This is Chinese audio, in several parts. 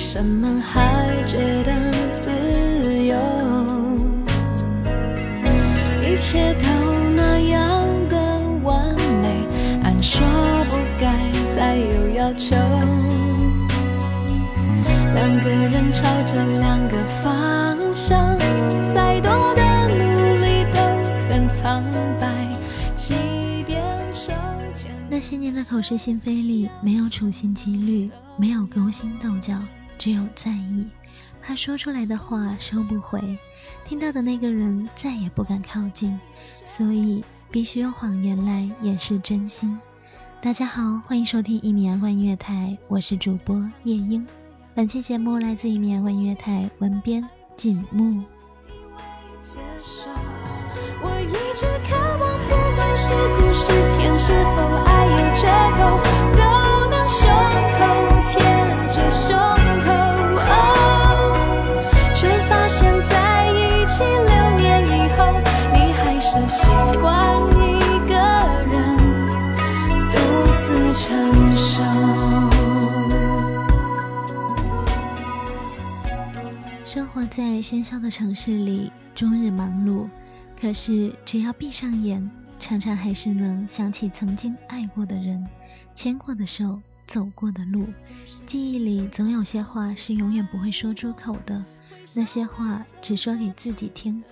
什么还觉得自由？一切都那样的完美，按说不该再有要求。两个人朝着两个方向，再多的努力都很苍白，即便手牵。那些年的口是心非里，没有处心积虑，没有勾心斗角，只有在意。怕说出来的话收不回，听到的那个人再也不敢靠近，所以必须用谎言来掩饰真心。大家好，欢迎收听一米阳光音乐台，我是主播夜莺。本期节目来自一米阳光音乐台文编景木。我一直渴望，不管是苦是甜，是否爱有缺口，都能胸口贴生活在喧嚣的城市里，终日忙碌，可是只要闭上眼，常常还是能想起曾经爱过的人，牵过的手，走过的路。记忆里总有些话是永远不会说出口的，那些话只说给自己听。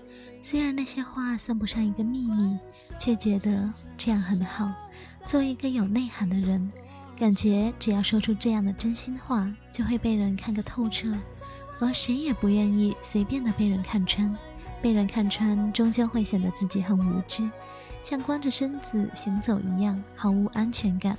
虽然那些话算不上一个秘密，却觉得这样很好。作为一个有内涵的人，感觉只要说出这样的真心话，就会被人看个透彻。而谁也不愿意随便的被人看穿，被人看穿终究会显得自己很无知，像光着身子行走一样毫无安全感。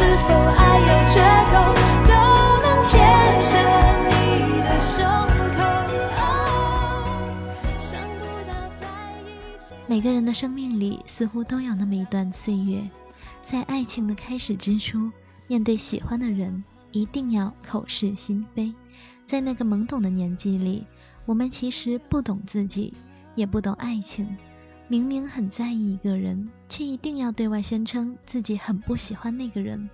是否爱有缺口，都能贴着你的胸口。哦想不到在一起。每个人的生命里似乎都有那么一段岁月，在爱情的开始之初，面对喜欢的人，一定要口是心非。在那个懵懂的年纪里，我们其实不懂自己，也不懂爱情。明明很在意一个人，却一定要对外宣称自己很不喜欢那个人；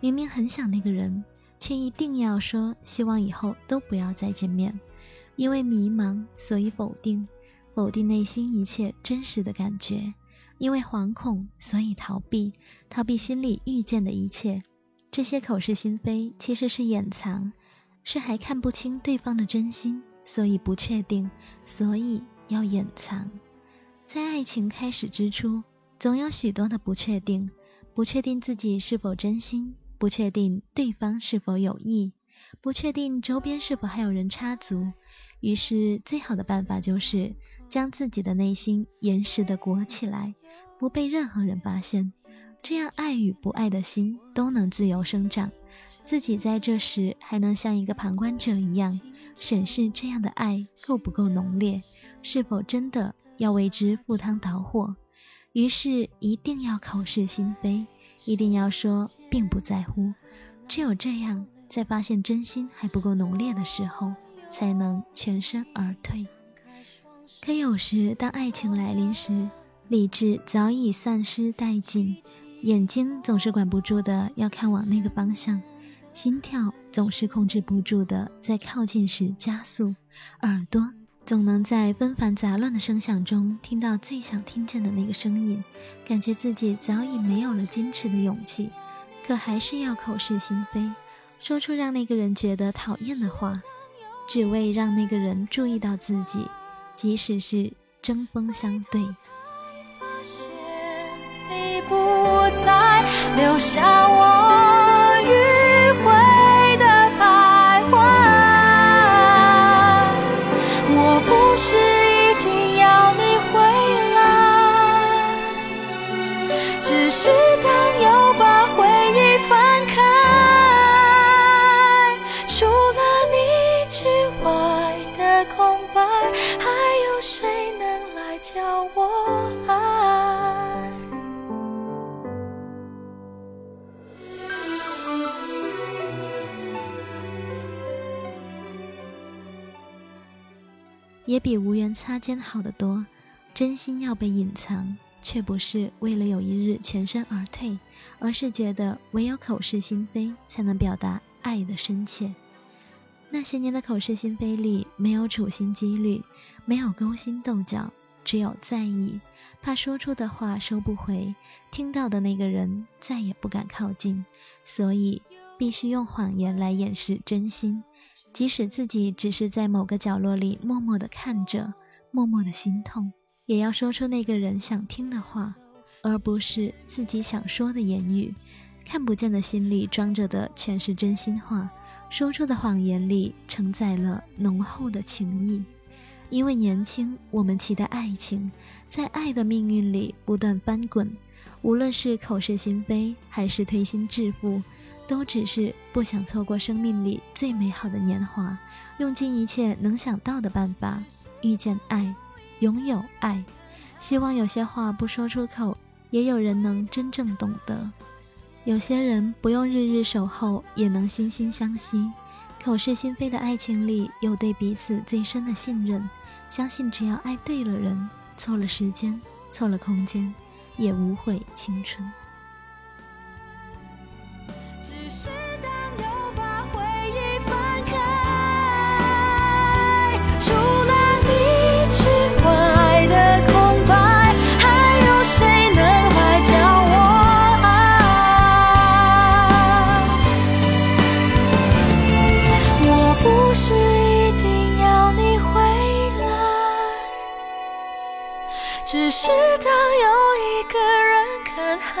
明明很想那个人，却一定要说希望以后都不要再见面。因为迷茫，所以否定，否定内心一切真实的感觉；因为惶恐，所以逃避，逃避心里遇见的一切。这些口是心非，其实是掩藏，是还看不清对方的真心，所以不确定，所以要掩藏。在爱情开始之初，总有许多的不确定：不确定自己是否真心，不确定对方是否有意，不确定周边是否还有人插足。于是，最好的办法就是将自己的内心严实的裹起来，不被任何人发现。这样，爱与不爱的心都能自由生长。自己在这时还能像一个旁观者一样审视这样的爱够不够浓烈，是否真的。要为之赴汤蹈火，于是一定要口是心非，一定要说并不在乎。只有这样，在发现真心还不够浓烈的时候，才能全身而退。可有时，当爱情来临时，理智早已丧失殆尽，眼睛总是管不住的要看往那个方向，心跳总是控制不住的在靠近时加速，耳朵。总能在纷繁杂乱的声响中听到最想听见的那个声音，感觉自己早已没有了矜持的勇气，可还是要口是心非，说出让那个人觉得讨厌的话，只为让那个人注意到自己，即使是针锋相对。才发现你不再留下我只是当又把回忆翻开，除了你之外的空白，还有谁能来教我爱？也比无缘擦肩好得多。真心要被隐藏，却不是为了有一日全身而退，而是觉得唯有口是心非，才能表达爱的深切。那些年的口是心非里，没有处心积虑，没有勾心斗角，只有在意，怕说出的话收不回，听到的那个人再也不敢靠近，所以必须用谎言来掩饰真心。即使自己只是在某个角落里默默地看着，默默的心痛，也要说出那个人想听的话，而不是自己想说的言语。看不见的心里装着的全是真心话，说出的谎言里承载了浓厚的情谊。因为年轻，我们期待爱情，在爱的命运里不断翻滚，无论是口是心非，还是推心置腹。都只是不想错过生命里最美好的年华，用尽一切能想到的办法遇见爱，拥有爱。希望有些话不说出口，也有人能真正懂得。有些人不用日日守候，也能心心相惜。口是心非的爱情里，有对彼此最深的信任。相信只要爱对了人，错了时间，错了空间，也无悔青春。是当有一个人看海，